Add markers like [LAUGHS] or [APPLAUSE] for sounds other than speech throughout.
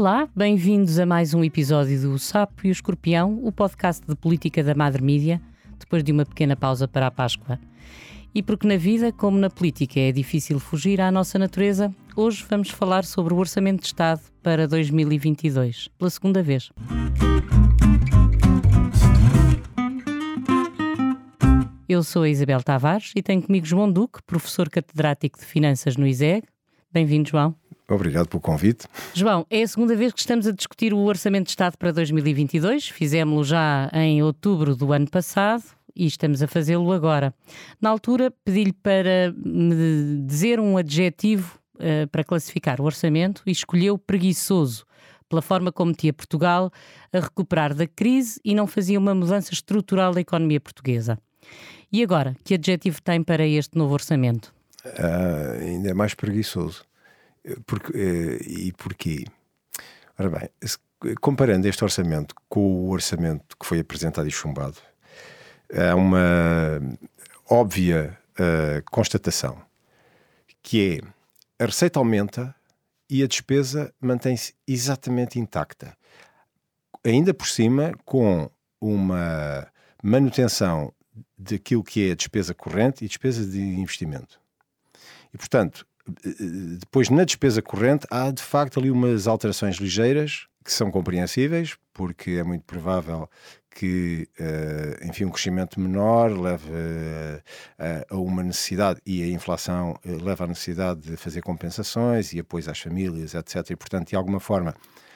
Olá, bem-vindos a mais um episódio do Sapo e o Escorpião, o podcast de política da Madre Mídia, depois de uma pequena pausa para a Páscoa. E porque na vida, como na política, é difícil fugir à nossa natureza, hoje vamos falar sobre o Orçamento de Estado para 2022, pela segunda vez. Eu sou a Isabel Tavares e tenho comigo João Duque, professor catedrático de Finanças no ISEG. Bem-vindo, João. Obrigado pelo convite. João, é a segunda vez que estamos a discutir o Orçamento de Estado para 2022. Fizemos-lo já em outubro do ano passado e estamos a fazê-lo agora. Na altura, pedi-lhe para me dizer um adjetivo uh, para classificar o orçamento e escolheu preguiçoso, pela forma como metia Portugal a recuperar da crise e não fazia uma mudança estrutural da economia portuguesa. E agora, que adjetivo tem para este novo orçamento? Uh, ainda é mais preguiçoso. Porque, uh, e porquê? Ora bem, comparando este orçamento com o orçamento que foi apresentado e chumbado, há uma óbvia uh, constatação que é a receita aumenta e a despesa mantém-se exatamente intacta. Ainda por cima, com uma manutenção daquilo que é a despesa corrente e despesa de investimento. E, portanto, depois na despesa corrente há de facto ali umas alterações ligeiras que são compreensíveis, porque é muito provável que, uh, enfim, um crescimento menor leve uh, a uma necessidade, e a inflação uh, leva à necessidade de fazer compensações e apoios às famílias, etc. E, portanto, de alguma forma,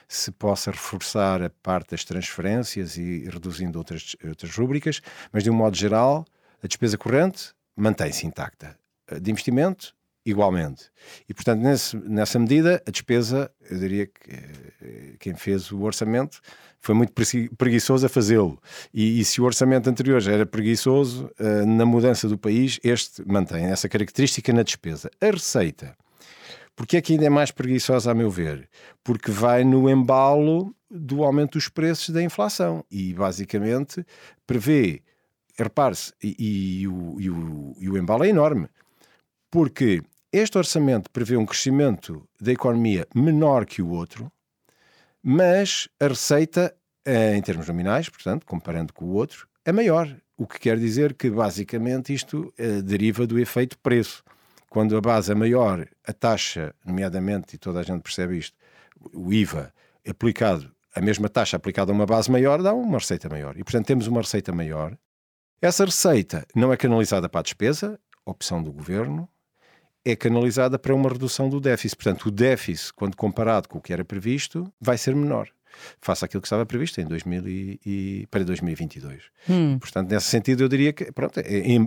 se possa reforçar a parte das transferências e reduzindo outras, outras rúbricas, mas de um modo geral, a despesa corrente mantém-se intacta. De investimento, igualmente. E, portanto, nesse, nessa medida, a despesa, eu diria que eh, quem fez o orçamento foi muito preguiçoso a fazê-lo. E, e, se o orçamento anterior já era preguiçoso, uh, na mudança do país, este mantém essa característica na despesa. A receita porque é que ainda é mais preguiçosa, a meu ver? Porque vai no embalo do aumento dos preços da inflação e, basicamente, prevê. Repare-se, e, e, o, e, o, e o embalo é enorme, porque este orçamento prevê um crescimento da economia menor que o outro, mas a receita, eh, em termos nominais, portanto, comparando com o outro, é maior. O que quer dizer que, basicamente, isto eh, deriva do efeito preço quando a base é maior, a taxa, nomeadamente, e toda a gente percebe isto, o IVA aplicado, a mesma taxa aplicada a uma base maior, dá uma receita maior. E, portanto, temos uma receita maior. Essa receita não é canalizada para a despesa, opção do governo, é canalizada para uma redução do déficit. Portanto, o déficit, quando comparado com o que era previsto, vai ser menor. Face àquilo que estava previsto em 2000 e, e para 2022. Hum. Portanto, nesse sentido, eu diria que pronto, é,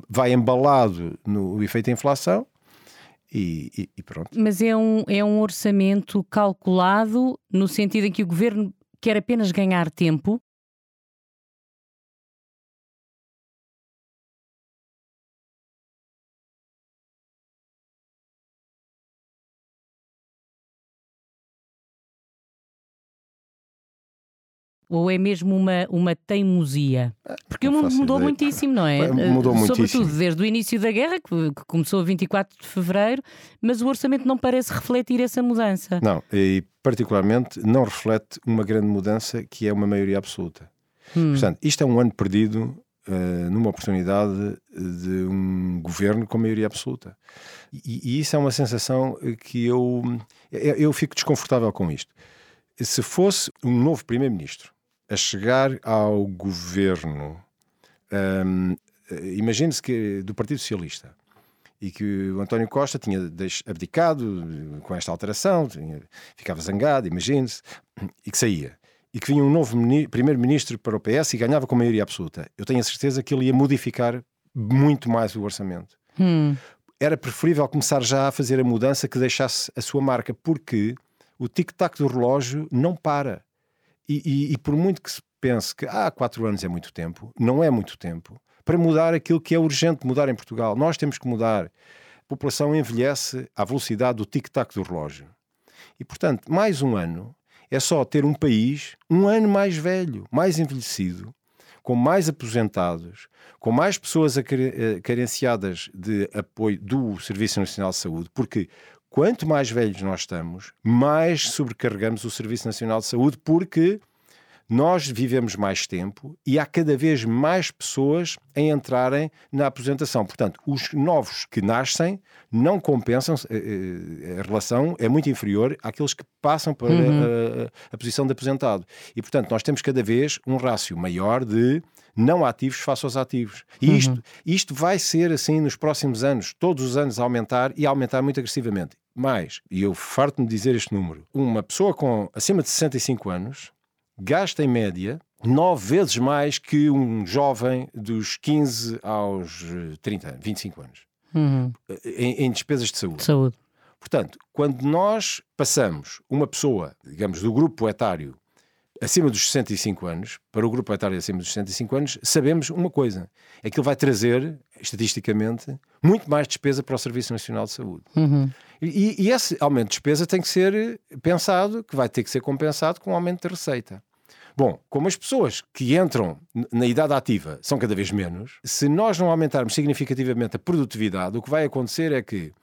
vai embalado no efeito da inflação e, e, e, pronto. Mas é um, é um orçamento calculado no sentido em que o governo quer apenas ganhar tempo Ou é mesmo uma, uma teimosia? Porque não o mundo mudou ideia. muitíssimo, não é? Mudou uh, muitíssimo. Sobretudo desde o início da guerra, que, que, começou a 24 de fevereiro, mas o orçamento não parece refletir essa mudança. Não, e particularmente não reflete uma grande mudança que é uma maioria absoluta. Hum. Portanto, isto é um ano perdido uh, numa oportunidade de um governo com maioria absoluta. E, e isso é uma sensação que eu, eu fico desconfortável com isto. Se fosse um novo primeiro-ministro a chegar ao governo, um, imagine-se que do Partido Socialista e que o António Costa tinha abdicado com esta alteração, tinha, ficava zangado, imagine-se, e que saía. E que vinha um novo primeiro-ministro para o PS e ganhava com maioria absoluta. Eu tenho a certeza que ele ia modificar muito mais o orçamento. Hum. Era preferível começar já a fazer a mudança que deixasse a sua marca, porque o tic-tac do relógio não para. E, e, e, por muito que se pense que há ah, quatro anos é muito tempo, não é muito tempo para mudar aquilo que é urgente mudar em Portugal. Nós temos que mudar. A população envelhece à velocidade do tic-tac do relógio. E, portanto, mais um ano é só ter um país um ano mais velho, mais envelhecido, com mais aposentados, com mais pessoas eh, carenciadas de apoio do Serviço Nacional de Saúde, porque quanto mais velhos nós estamos, mais sobrecarregamos o Serviço Nacional de Saúde, porque nós vivemos mais tempo e há cada vez mais pessoas a entrarem na aposentação. Portanto, os novos que nascem não compensam, eh, eh, a relação é muito inferior àqueles que passam para uhum. a, a, posição de aposentado. E, portanto, nós temos cada vez um rácio maior de não ativos face aos ativos. E uhum. isto, isto vai ser assim nos próximos anos, todos os anos a aumentar e a aumentar muito agressivamente. Mais, e eu farto-me dizer este número, uma pessoa com acima de 65 anos gasta em média nove vezes mais que um jovem dos 15 aos 30, 25 anos uhum. em, em, despesas de saúde. saúde. Portanto, quando nós passamos uma pessoa, digamos, do grupo etário acima dos 65 anos para o grupo etário acima dos 65 anos, sabemos uma coisa: é que ele vai trazer, estatisticamente, muito mais despesa para o Serviço Nacional de Saúde. Uhum. E, e, esse aumento de despesa tem que ser pensado, que vai ter que ser compensado com um aumento de receita. Bom, como as pessoas que entram na idade ativa são cada vez menos, se nós não aumentarmos significativamente a produtividade, o que vai acontecer é que,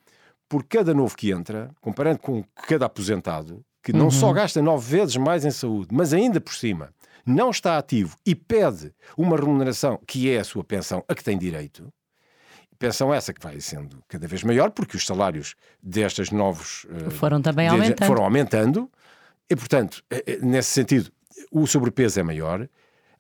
por cada novo que entra, comparando com cada aposentado, que não uhum. só gasta nove vezes mais em saúde, mas ainda por cima não está ativo e pede uma remuneração que é a sua pensão, a que tem direito, pensão essa que vai sendo cada vez maior, porque os salários destes novos uh, foram também aumentando. foram aumentando, e portanto, eh, eh, nesse sentido, o sobrepeso é maior.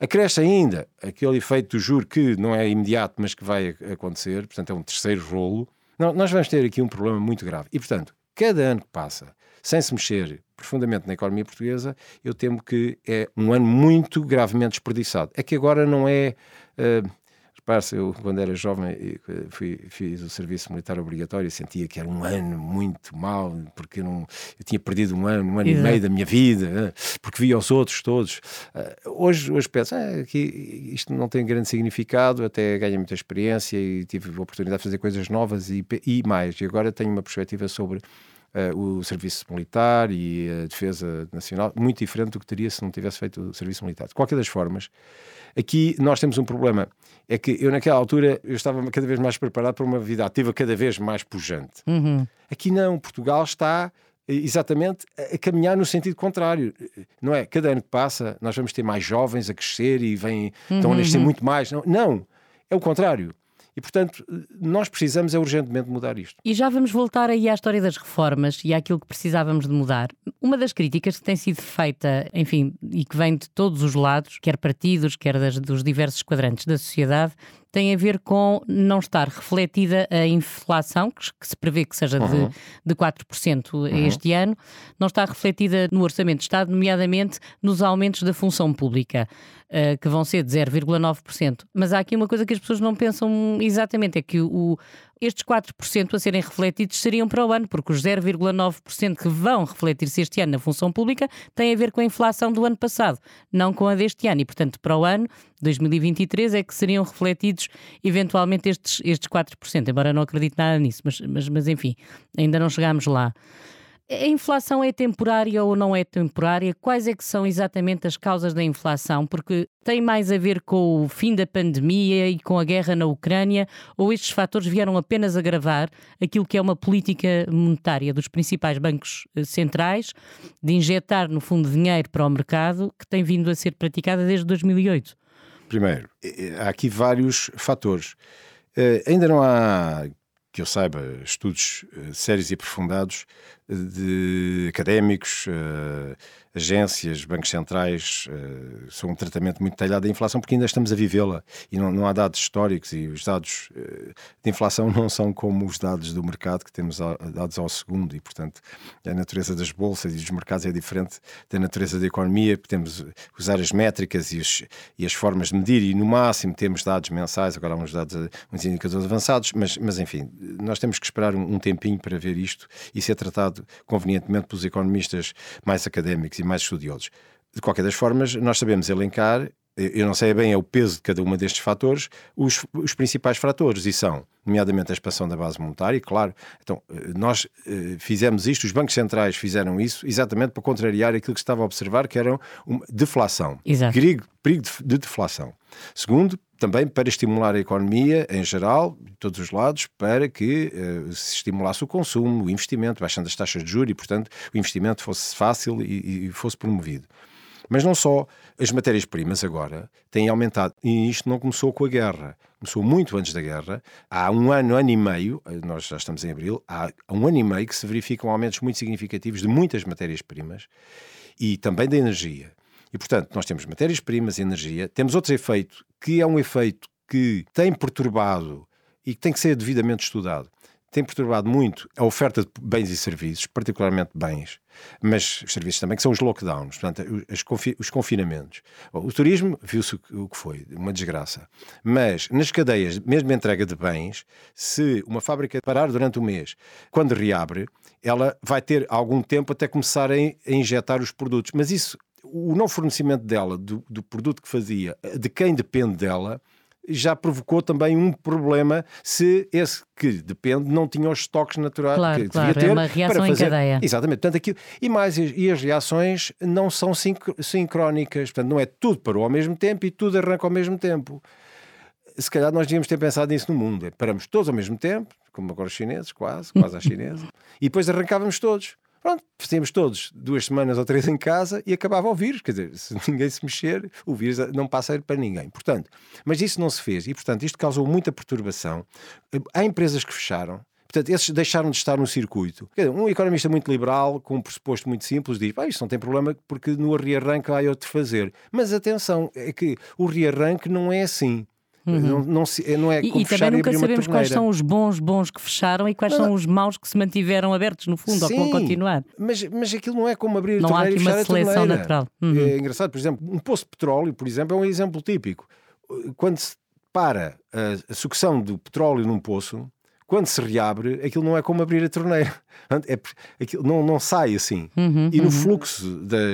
Acresce ainda aquele efeito do juro que não é imediato, mas que vai acontecer, portanto, é um terceiro rolo. Não, nós vamos ter aqui um problema muito grave. E, portanto, cada ano que passa sem se mexer profundamente na economia portuguesa, eu temo que é um ano muito gravemente desperdiçado. É que agora não é. Uh, Repare-se, eu quando era jovem fui, fiz o serviço militar obrigatório e sentia que era um ano muito mau, porque eu, não, eu tinha perdido um ano, um ano Exato. e meio da minha vida, eh, porque via os outros todos. Hoje, hoje penso ah, que isto não tem grande significado, até ganhei muita experiência e tive a oportunidade de fazer coisas novas e, e mais. E agora tenho uma perspectiva sobre uh, o serviço militar e a defesa nacional, muito diferente do que teria se não tivesse feito o serviço militar. De qualquer das formas, aqui nós temos um problema. É que eu, naquela altura, eu estava cada vez mais preparado para uma vida ativa cada vez mais pujante. Uhum. Aqui não, Portugal está eh, exatamente a caminhar no sentido contrário. Não é? Cada ano que passa, nós vamos ter mais jovens a crescer e vêm, uhum. estão a nascer uhum. muito mais. Não, não, é o contrário. E, portanto, nós precisamos é urgentemente mudar isto. E já vamos voltar aí à história das reformas e àquilo que precisávamos de mudar. Uma das críticas que tem sido feita, enfim, e que vem de todos os lados, quer partidos, quer das, dos diversos quadrantes da sociedade, tem a ver com não estar refletida a inflação, que, se prevê que seja uhum. de, de 4% uhum. este ano, não está refletida no Orçamento de Estado, nomeadamente nos aumentos da função pública, uh, que vão ser de 0,9%. Mas há aqui uma coisa que as pessoas não pensam exatamente, é que o, estes 4% a serem refletidos seriam para o ano, porque os 0,9% que vão refletir-se este ano na função pública têm a ver com a inflação do ano passado, não com a deste ano. E, portanto, para o ano 2023 é que seriam refletidos eventualmente estes, estes 4%, embora não acredite nada nisso, mas, mas, mas enfim, ainda não chegámos lá. A inflação é temporária ou não é temporária? Quais é que são exatamente as causas da inflação? Porque tem mais a ver com o fim da pandemia e com a guerra na Ucrânia ou estes fatores vieram apenas agravar aquilo que é uma política monetária dos principais bancos eh, centrais de injetar no fundo dinheiro para o mercado que tem vindo a ser praticada desde 2008? Primeiro, há aqui vários fatores. Uh, ainda não há que eu saiba, estudos uh, sérios e aprofundados de académicos, uh, agências, bancos centrais, uh, são um tratamento muito detalhado da inflação, porque ainda estamos a vivê-la. E não, não, há dados históricos e os dados uh, de inflação [LAUGHS] não são como os dados do mercado que temos a, dados ao segundo. E, portanto, a natureza das bolsas e dos mercados é diferente da natureza da economia, temos usar as métricas e, os, e, as formas de medir e, no máximo, temos dados mensais, agora há uns dados, uns indicadores avançados, mas, mas enfim, nós temos que esperar um, um tempinho para ver isto e ser tratado convenientemente pelos economistas mais académicos e mais estudiosos. De qualquer das formas, nós sabemos elencar, eu não sei bem é o peso de cada um destes fatores, os, os principais fatores, e são, nomeadamente, a expansão da base monetária, claro. Então, eh, nós eh, fizemos isto, os bancos centrais fizeram isso, exatamente para contrariar aquilo que se estava a observar, que era uma deflação. Exato. Perigo, perigo de, de deflação. Segundo, também para estimular a economia em geral, de todos os lados, para que uh, se estimulasse o consumo, o investimento, baixando as taxas de juros e, portanto, o investimento fosse fácil e, e fosse promovido. Mas não só, as matérias-primas agora têm aumentado. E isto não começou com a guerra. Começou muito antes da guerra. Há um ano, ano e meio, nós já estamos em abril, há um ano e meio que se verificam aumentos muito significativos de muitas matérias-primas e também da energia. E, portanto, nós temos matérias-primas energia, temos outro efeito, que é um efeito que tem perturbado e que tem que ser devidamente estudado, tem perturbado muito a oferta de bens e serviços, particularmente bens, mas os serviços também, que são os lockdowns, portanto, os, confi os confinamentos. O turismo viu-se o que foi, uma desgraça. Mas nas cadeias, mesmo a entrega de bens, se uma fábrica parar durante um mês, quando reabre, ela vai ter algum tempo até começar a injetar os produtos. Mas isso, o não fornecimento dela, do, do produto que fazia, de quem depende dela, já provocou também um problema se esse que depende não tinha os estoques naturais claro, que claro, devia ter. É uma reação para fazer... em cadeia. Exatamente. Portanto, aquilo... E mais, e as reações não são sincrónicas. Portanto, não é tudo parou ao mesmo tempo e tudo arranca ao mesmo tempo. Se calhar nós devíamos ter pensado nisso no mundo. É, paramos todos ao mesmo tempo, como agora os chineses, quase, quase a chinesa, [LAUGHS] e depois arrancávamos todos. Pronto, fazíamos todos duas semanas ou três em casa e acabava o vírus. Quer dizer, [LAUGHS] se ninguém se mexer, o vírus não passa para ninguém. Portanto, mas isso não se fez e, portanto, isto causou muita perturbação. Há empresas que fecharam, Portanto, esses deixaram de estar no circuito. Um economista muito liberal, com um pressuposto muito simples, diz: ah, isso não tem problema porque no rearranque há outro fazer. Mas atenção, é que o rearranque não é assim. Uhum. Não, não, se, não é e, e também nunca sabemos quais são os bons bons que fecharam e quais não, são os maus que se mantiveram abertos, no fundo, sim, ou que vão continuar. Mas, mas aquilo não é como abrir não a torneira Não há aqui uma seleção natural. Uhum. É engraçado, por exemplo, um poço de petróleo, por exemplo, é um exemplo típico. Quando se para a, a sucção do petróleo num poço, quando se reabre, aquilo não é como abrir a torneira. [LAUGHS] É, aquilo não, não sai assim. Uhum, e no uhum. fluxo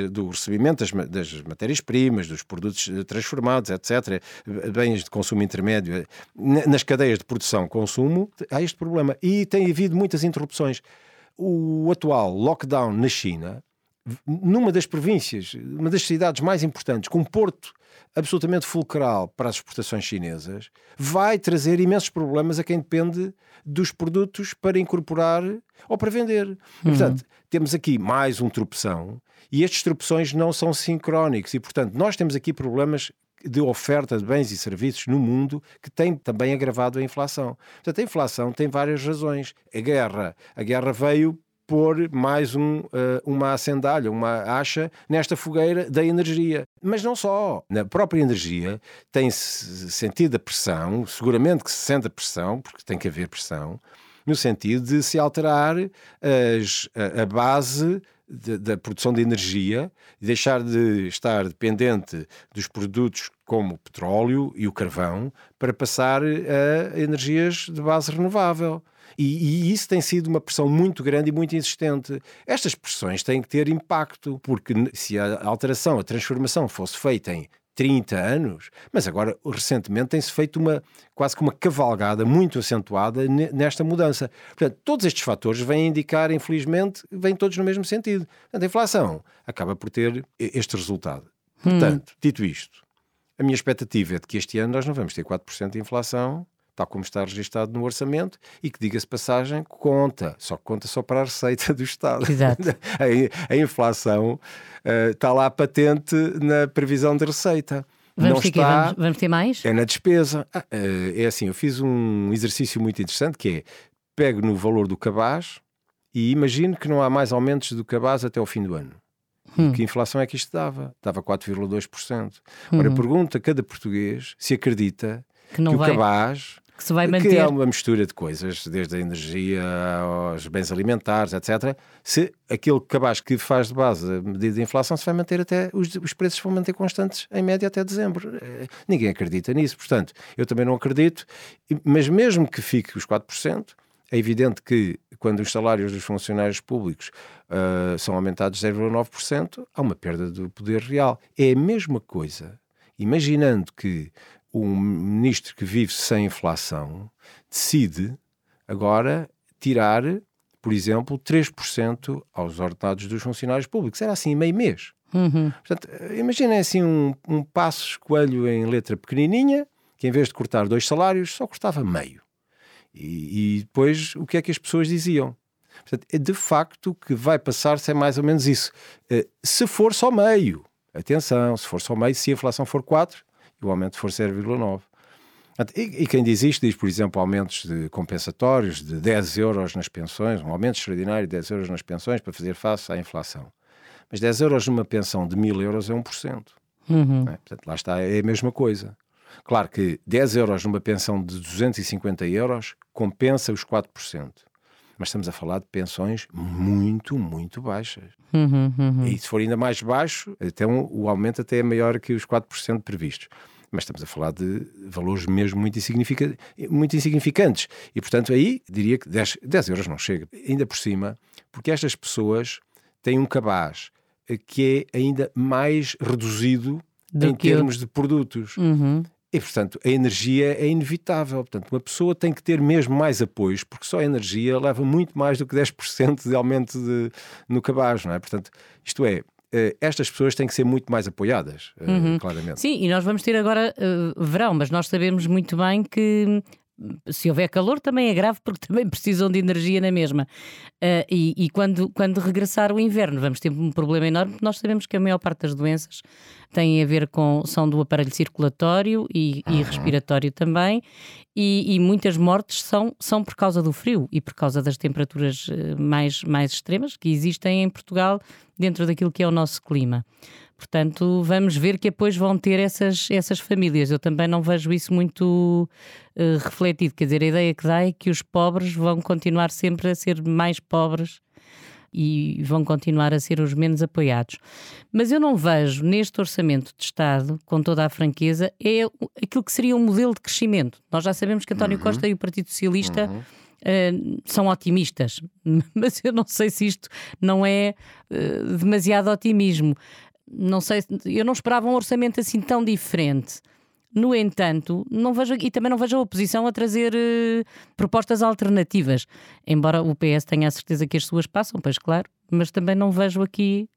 do recebimento das, das matérias-primas, dos produtos transformados, etc., bens de consumo intermédio, nas cadeias de produção-consumo, há este problema. E tem havido muitas interrupções. O atual lockdown na China, numa das províncias, uma das cidades mais importantes, com um porto absolutamente fulcral para as exportações chinesas, vai trazer imensos problemas a quem depende dos produtos para incorporar ou para vender. Uhum. Portanto, temos aqui mais um tropeção e estes tropeções não são sincrónicos e, portanto, nós temos aqui problemas de oferta de bens e serviços no mundo que tem também agravado a inflação. Portanto, a inflação tem várias razões. A guerra, a guerra veio pôr mais um, uh, uma acendalha, uma acha nesta fogueira da energia. Mas não só. Na própria energia tem-se sentido a pressão, seguramente que se sente a pressão, porque tem que haver pressão, no sentido de se alterar as, a, a base da produção de energia, deixar de estar dependente dos produtos como o petróleo e o carvão para passar a energias de base renovável. E, e, isso tem sido uma pressão muito grande e muito insistente. Estas pressões têm que ter impacto, porque se a alteração, a transformação fosse feita em 30 anos, mas agora recentemente tem-se feito uma quase que uma cavalgada muito acentuada nesta mudança. Portanto, todos estes fatores vêm indicar, infelizmente, vêm todos no mesmo sentido. Portanto, a inflação acaba por ter este resultado. Portanto, hum. dito isto, a minha expectativa é de que este ano nós não vamos ter 4% de inflação, tal como está registado no orçamento, e que, diga-se passagem, conta, só conta só para a receita do Estado. Exato. [LAUGHS] a, a, inflação uh, está lá patente na previsão de receita. Vamos não ter, está, vamos, vamos, ter mais? É na despesa. Ah, uh, é assim, eu fiz um exercício muito interessante que é pego no valor do cabaz e imagino que não há mais aumentos do cabaz até o fim do ano. Hum. Que inflação é que isto dava? Dava 4,2%. Ora, uhum. pergunta a cada português se acredita que, que o cabaz que se vai manter. Que é uma mistura de coisas, desde a energia aos bens alimentares, etc. Se aquele cabaz que faz de base a medida de inflação se vai manter até, os, os preços vão manter constantes em média até dezembro. Eh, ninguém acredita nisso, portanto, eu também não acredito, mas mesmo que fique os 4%, é evidente que quando os salários dos funcionários públicos uh, são aumentados 0,9%, há uma perda do poder real. É a mesma coisa, imaginando que um ministro que vive sem inflação decide agora tirar, por exemplo, 3% aos ordenados dos funcionários públicos. Era assim, meio mês. Uhum. Portanto, imaginem assim um, um passo escolho em letra pequenininha que em vez de cortar dois salários, só cortava meio. E, e depois o que é que as pessoas diziam? Portanto, é de facto que vai passar-se é mais ou menos isso. Eh, se for só meio, atenção, se for só meio, se a inflação for 4 e o aumento for 0,9. E, quem diz isto diz, por exemplo, aumentos de compensatórios de 10 euros nas pensões, um aumento extraordinário de 10 euros nas pensões para fazer face à inflação. Mas 10 euros numa pensão de 1000 euros é 1%. Uhum. É? Portanto, lá está, é a mesma coisa. Claro que 10 euros numa pensão de 250 euros compensa os 4%. Mas estamos a falar de pensões muito, muito baixas. Uhum, uhum. E se for ainda mais baixo, então o aumento até é maior que os 4% previstos mas estamos a falar de valores mesmo muito, insignifica muito insignificantes. E, portanto, aí diria que 10, 10 euros não chega. Ainda por cima, porque estas pessoas têm um cabaz que é ainda mais reduzido Do em termos eu... de produtos. Uhum. E, portanto, a energia é inevitável. Portanto, uma pessoa tem que ter mesmo mais apoios, porque só a energia leva muito mais do que 10% de aumento de, no cabaz, não é? Portanto, isto é, eh, estas pessoas têm que ser muito mais apoiadas, eh, uhum. claramente. Sim, e nós vamos ter agora uh, verão, mas nós sabemos muito bem que se houver calor também é grave porque [LAUGHS] também precisam de energia na mesma. Uh, e, e quando, quando regressar o inverno vamos ter um problema enorme porque nós sabemos que a maior parte das doenças têm a ver com são do aparelho circulatório e, e respiratório também e, e, muitas mortes são, são por causa do frio e por causa das temperaturas eh, mais, mais extremas que existem em Portugal dentro daquilo que é o nosso clima. Portanto, vamos ver que depois vão ter essas, essas famílias. Eu também não vejo isso muito uh, refletido. Quer dizer, a ideia que dá é que os pobres vão continuar sempre a ser mais pobres e vão continuar a ser os menos apoiados. Mas eu não vejo neste orçamento de Estado, com toda a franqueza, é aquilo que seria um modelo de crescimento. Nós já sabemos que António uhum. Costa e o Partido Socialista. Uhum. Uh, são otimistas, [LAUGHS] mas eu não sei se isto não é uh, demasiado otimismo não sei, eu não esperava um orçamento assim tão diferente. No entanto, não vejo, e também não vejo a oposição a trazer uh, propostas alternativas. Embora o PS tenha a certeza que as suas passam, pois claro, mas também não vejo aqui.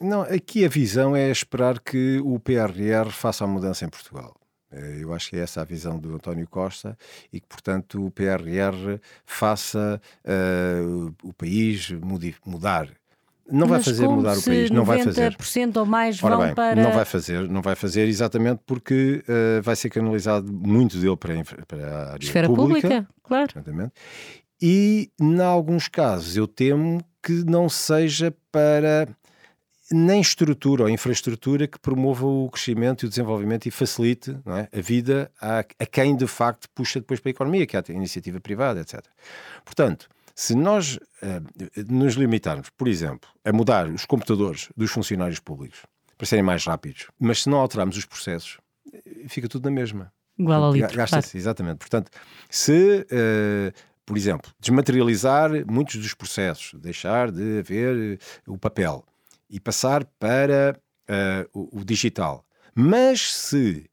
Não, aqui a visão é esperar que o PRR faça a mudança em Portugal. Eh, eu acho que é essa a visão do António Costa e que, portanto, o PRR faça uh, o país mudar não vai fazer mudar o país, não vai fazer. 90% ou mais vão bem, para. Não vai fazer, não vai fazer exatamente porque uh, vai ser canalizado muito dele para, para a área Esfera pública. pública claro. Exatamente. E, em alguns casos, eu temo que não seja para nem estrutura ou infraestrutura que promova o crescimento e o desenvolvimento e facilite é, a vida a, a, quem de facto puxa depois para a economia, que é a iniciativa privada, etc. Portanto, se nós uh, nos limitarmos, por exemplo, a mudar os computadores dos funcionários públicos para serem mais rápidos, mas se não alterarmos os processos, eh, fica tudo na mesma. Igual ao litro. Gasta-se, claro. exatamente. Portanto, se, uh, por exemplo, desmaterializar muitos dos processos, deixar de haver o papel e passar para uh, o, o, digital, mas se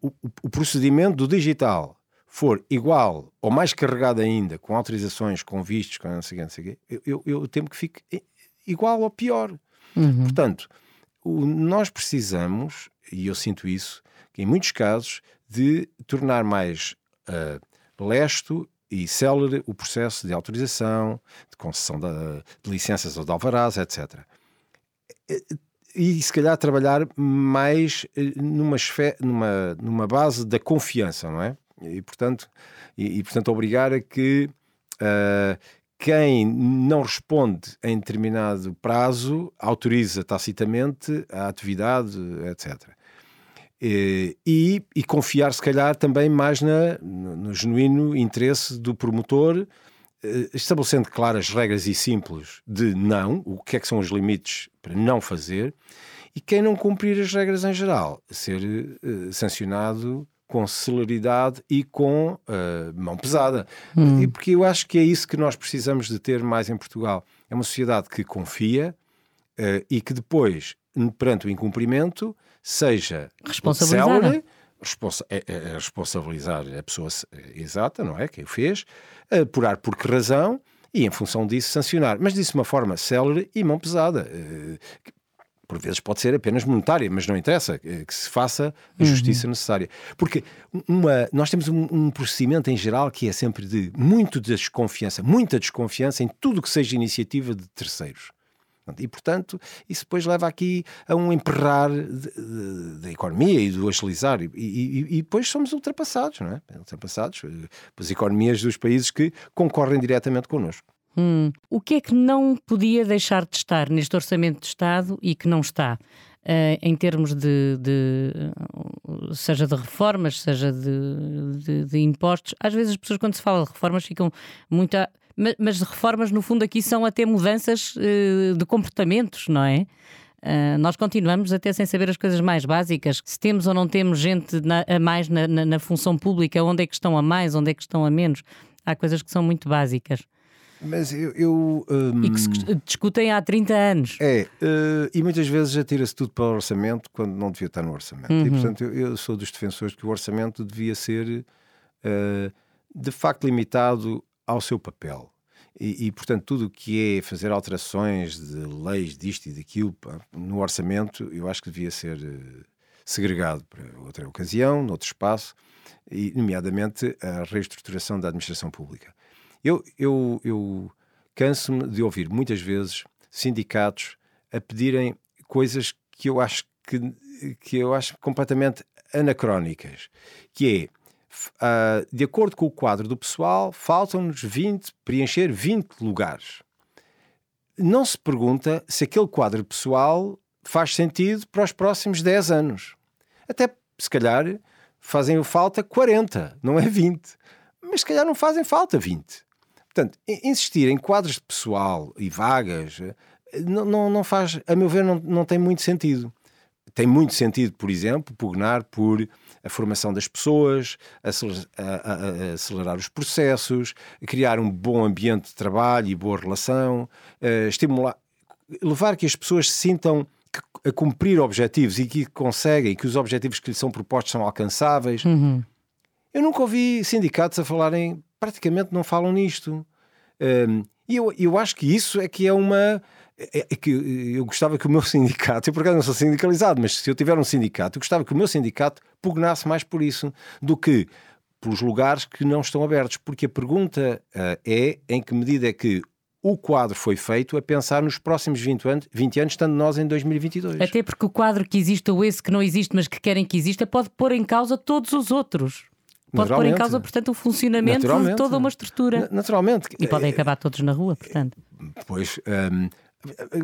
o, o procedimento do digital for igual ou mais carregado ainda, com autorizações, com vistos, com não sei o que, eu, eu, eu temo que fique igual ou pior. Uhum. Portanto, o, nós precisamos, e eu sinto isso, que em muitos casos, de tornar mais uh, lesto e célere o processo de autorização, de concessão de, de licenças ou de alvarás, etc. E se calhar trabalhar mais eh, numa, numa, numa base da confiança, não é? E, portanto, e, e portanto obrigar a que uh, quem não responde em determinado prazo autoriza tacitamente a atividade, etc. E, e, confiar, se calhar, também mais na, no, no genuíno interesse do promotor, eh, estabelecendo claras regras e simples de não, o que é que são os limites para não fazer, e quem não cumprir as regras em geral, ser uh, sancionado com celeridade e com uh, mão pesada. Hum. E porque eu acho que é isso que nós precisamos de ter mais em Portugal. É uma sociedade que confia uh, e que depois, perante o incumprimento, seja responsabilizada. Responsa é, é, é responsabilizar a pessoa exata, não é? Quem o fez, apurar por que razão e, em função disso, sancionar. Mas disso de uma forma célere e mão pesada. Por vezes pode ser apenas monetária, mas não interessa, eh, que se faça a justiça uhum. necessária. Porque uma, nós temos um, um, procedimento em geral que é sempre de muito desconfiança, muita desconfiança em tudo que seja iniciativa de terceiros. E, portanto, isso depois leva aqui a um emperrar da economia e do agilizar. E, e, e, depois somos ultrapassados, não é? Ultrapassados pelas economias dos países que concorrem diretamente connosco. Hum. O que é que não podia deixar de estar neste orçamento de Estado e que não está? Uh, em termos de, de, seja de reformas, seja de, de, de, impostos, às vezes as pessoas quando se fala de reformas ficam muito a... mas, mas reformas no fundo aqui são até mudanças uh, de comportamentos, não é? Uh, nós continuamos até sem saber as coisas mais básicas, se temos ou não temos gente na, a mais na, na, na função pública, onde é que estão a mais, onde é que estão a menos. Há coisas que são muito básicas. Mas eu. eu um... E que se discutem há 30 anos. É, uh, e muitas vezes atira-se tudo para o orçamento quando não devia estar no orçamento. Uhum. E portanto eu, eu, sou dos defensores que o orçamento devia ser uh, de facto limitado ao seu papel. E, e, portanto, tudo o que é fazer alterações de leis disto e daquilo pá, no orçamento, eu acho que devia ser uh, segregado para outra ocasião, noutro espaço, e, nomeadamente, a reestruturação da administração pública. Eu, eu, eu canso-me de ouvir muitas vezes sindicatos a pedirem coisas que eu acho que, que eu acho completamente anacrónicas, que é Uh, de acordo com o quadro do pessoal, faltam-nos 20, preencher 20 lugares. Não se pergunta se aquele quadro pessoal faz sentido para os próximos 10 anos. Até se calhar fazem falta 40, não é 20. Mas se calhar não fazem falta 20. Portanto, insistir em quadros de pessoal e vagas eh, não, não, não faz, a meu ver, não, não tem muito sentido. Tem muito sentido, por exemplo, pugnar por a formação das pessoas, acelerar, a, a acelerar os processos, criar um bom ambiente de trabalho e boa relação, uh, estimular, levar que as pessoas se sintam que, a cumprir objetivos e que conseguem, que os objetivos que lhes são propostos são alcançáveis. Uhum. Eu nunca ouvi sindicatos a falarem praticamente não falam nisto. Um, e eu, eu acho que isso é que é uma. É, é que eu gostava que o meu [LAUGHS] sindicato, eu por acaso não sou sindicalizado, mas se eu tiver um sindicato, eu gostava que o meu sindicato pugnasse mais por isso do que pelos lugares que não estão abertos. Porque a pergunta uh, é em que medida é que o quadro foi feito a pensar nos próximos 20 anos, 20 anos, estando nós em 2022. Até porque o quadro que existe ou esse que não existe, mas que querem que exista, pode pôr em causa todos os outros. Pode pôr em causa, portanto, o funcionamento de toda uma estrutura. Naturalmente. E podem é, acabar todos na rua, portanto. Pois. Um,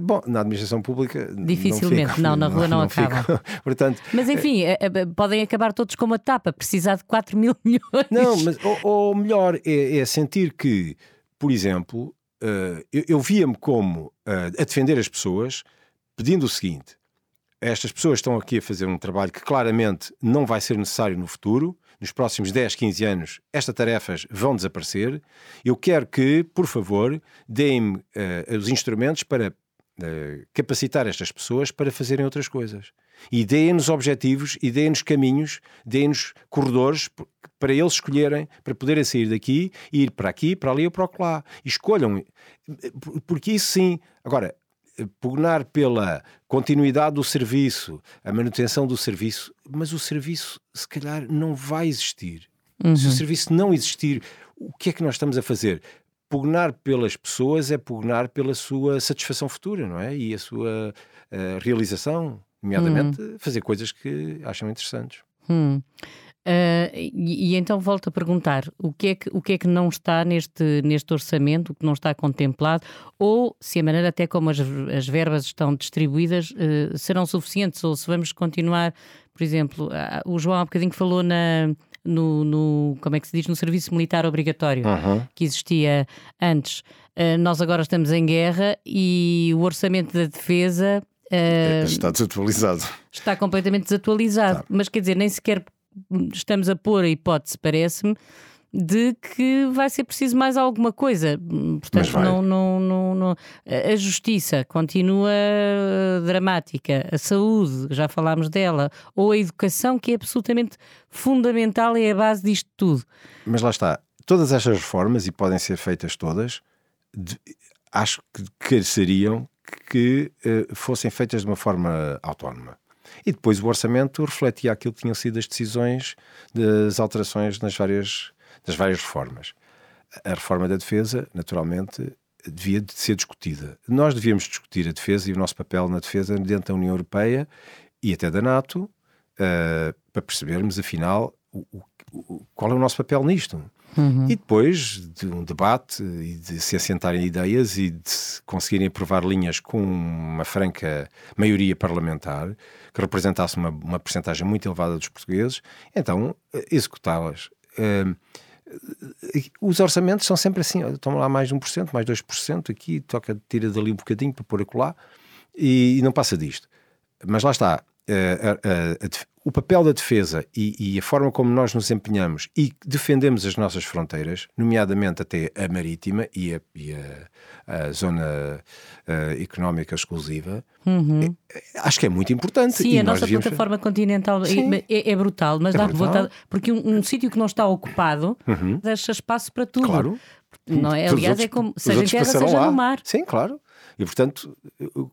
Bom, na administração pública. Dificilmente, não, não na rua não, não, acaba. [LAUGHS] Portanto, mas enfim, é, podem acabar todos com uma tapa, precisar de 4 mil [LAUGHS] milhões. Não, mas ou, melhor é, é, sentir que, por exemplo, uh, eu, eu via-me como uh, a defender as pessoas, pedindo o seguinte: estas pessoas estão aqui a fazer um trabalho que claramente não vai ser necessário no futuro nos próximos 10, 15 anos, estas tarefas vão desaparecer. Eu quero que, por favor, deem-me uh, os instrumentos para uh, capacitar estas pessoas para fazerem outras coisas. E deem-nos objetivos, e deem-nos caminhos, deem-nos corredores para eles escolherem, para poderem sair daqui e ir para aqui, para ali ou para lá. Escolham, porque isso sim. Agora, pugnar pela continuidade do serviço, a manutenção do serviço, mas o serviço se calhar não vai existir. Uhum. Se o serviço não existir, o que é que nós estamos a fazer? Pugnar pelas pessoas é pugnar pela sua satisfação futura, não é? E a sua uh, realização, nomeadamente uhum. fazer coisas que acham interessantes. Uhum. Uh, e, e, então volto a perguntar o que, é que, o que é que não está neste, neste orçamento, o que não está contemplado, ou se a maneira até como as, as verbas estão distribuídas uh, serão suficientes, ou se vamos continuar, por exemplo, uh, o João há um bocadinho falou na, no, no, como é que se diz, no serviço militar obrigatório uhum. que existia antes. nós agora estamos em guerra e o orçamento da defesa está desatualizado. Está completamente desatualizado. Tá. Mas quer dizer, nem sequer estamos a pôr a hipótese, parece-me, de que vai ser preciso mais alguma coisa. Portanto, não, não, não, não, a justiça continua dramática, a saúde, já falámos dela, ou a educação, que é absolutamente fundamental e é a base disto tudo. Mas lá está, todas estas reformas, e podem ser feitas todas, de, acho que careceriam que uh, fossem feitas de uma forma autónoma. E depois o orçamento refletia aquilo que tinham sido as decisões das alterações nas várias, nas várias reformas. A reforma da defesa, naturalmente, devia de ser discutida. Nós devíamos discutir a defesa e o nosso papel na defesa dentro da União Europeia e até da NATO, uh, para percebermos, afinal, o, o, qual é o nosso papel nisto. Uhum. E depois de um debate e de se assentarem ideias e de conseguirem aprovar linhas com uma franca maioria parlamentar que representasse uma, uma percentagem muito elevada dos portugueses, então eh, executá-las. Uh, os orçamentos são sempre assim, estão lá mais de 1%, mais 2%, aqui toca, tira dali um bocadinho para pôr acolá e, e não passa disto. Mas lá está, a, a, a, o papel da defesa e, e, a forma como nós nos empenhamos e defendemos as nossas fronteiras, nomeadamente até a marítima e a, e a zona uh, económica exclusiva, uhum. é, acho que é muito importante. Sim, e a nossa devíamos... plataforma continental é, é, brutal, mas é dá brutal. porque um, um sítio que não está ocupado uhum. deixa espaço para tudo. Claro. Não é? Aliás, é como seja em terra, seja lá. no mar. Sim, claro. E portanto,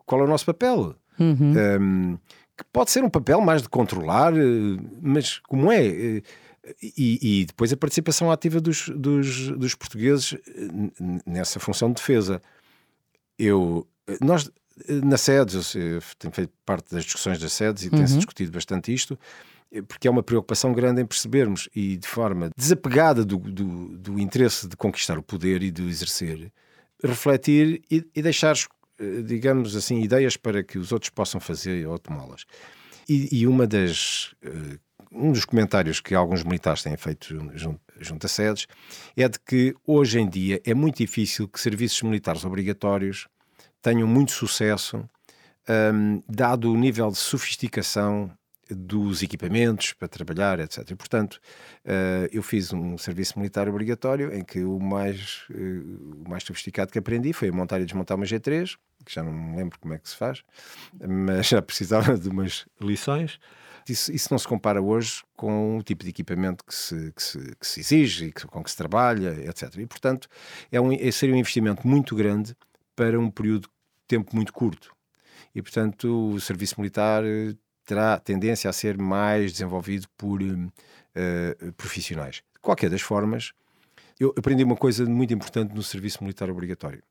qual é o nosso papel? Uhum. Um, que pode ser um papel mais de controlar, eh, mas como é? Eh, e, e depois a participação ativa dos, dos, dos, portugueses eh, nessa função de defesa. Eu, nós, na SEDES, eu tenho feito parte das discussões das SEDES e uhum. tem-se discutido bastante isto, porque é uma preocupação grande em percebermos e de forma desapegada do, do, do interesse de conquistar o poder e de o exercer, refletir e, e deixar digamos assim, ideias para que os outros possam fazer ou tomá-las. E, e, uma das. Uh, um dos comentários que alguns militares têm feito junto, junto a sedes é de que hoje em dia é muito difícil que serviços militares obrigatórios tenham muito sucesso, um, dado o nível de sofisticação dos equipamentos para trabalhar, etc. E, portanto, uh, eu fiz um serviço militar obrigatório em que o mais, uh, o mais sofisticado que aprendi foi montar e desmontar uma G3, que já não me lembro como é que se faz, mas já [LAUGHS] precisava de umas lições. Isso, isso não se compara hoje com o tipo de equipamento que se, que se, que se exige com que se trabalha, etc. E, portanto, é um, é, seria um investimento muito grande para um período de tempo muito curto. E, portanto, o serviço militar terá tendência a ser mais desenvolvido por uh, profissionais. De qualquer das formas, eu aprendi uma coisa muito importante no serviço militar obrigatório,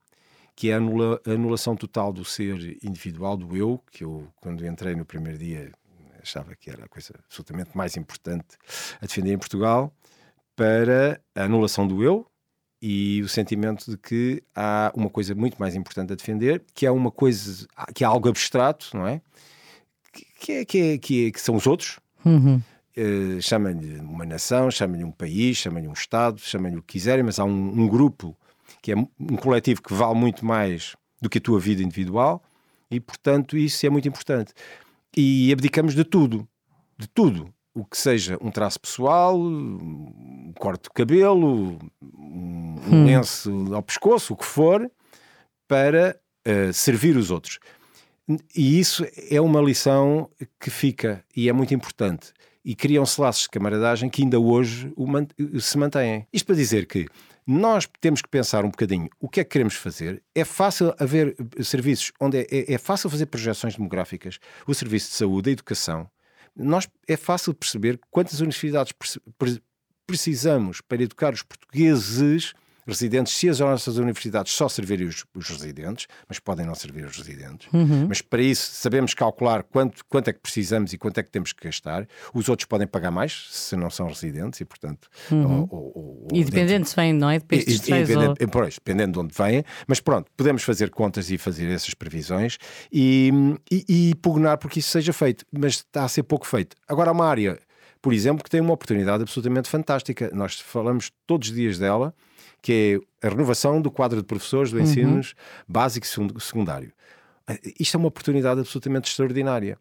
que é a, anula, a anulação total do ser individual, do eu, que eu, quando entrei no primeiro dia, achava que era a coisa absolutamente mais importante a defender em Portugal, para a anulação do eu, e o sentimento de que há uma coisa muito mais importante a defender, que é uma coisa, que é algo abstrato, não é? Que, é, que, é, que, é, que são os outros. Uhum. Uh, chamem-lhe uma nação, chamem-lhe um país, chamem-lhe um Estado, chamem-lhe o que quiserem, mas há um, um, grupo que é um coletivo que vale muito mais do que a tua vida individual e, portanto, isso é muito importante. E abdicamos de tudo, de tudo. O que seja um traço pessoal, um corte de cabelo, um, hum. lenço ao pescoço, o que for, para uh, servir os outros. E isso é uma lição que fica e é muito importante. E criam-se laços de camaradagem que ainda hoje se mantêm. Isto para dizer que nós temos que pensar um bocadinho o que é que queremos fazer. É fácil haver serviços onde é, é, é fácil fazer projeções demográficas, o serviço de saúde, a educação. Nós, é fácil perceber quantas universidades precisamos para educar os portugueses residentes, se as nossas universidades só servirem os, os residentes, mas podem não servir os residentes, uhum. mas para isso sabemos calcular quanto, quanto é que precisamos e quanto é que temos que gastar. Os outros podem pagar mais se não são residentes e, portanto. Uhum. Ou, ou, e dependendo se vêm, não é? Depois e, e, ou... pois, dependendo de onde vêm, mas pronto, podemos fazer contas e fazer essas previsões e, e, e pugnar porque isso seja feito, mas está a ser pouco feito. Agora, há uma área, por exemplo, que tem uma oportunidade absolutamente fantástica. Nós falamos todos os dias dela que é a renovação do quadro de professores do ensino uhum. básico e secundário. Eh, isto é uma oportunidade absolutamente extraordinária.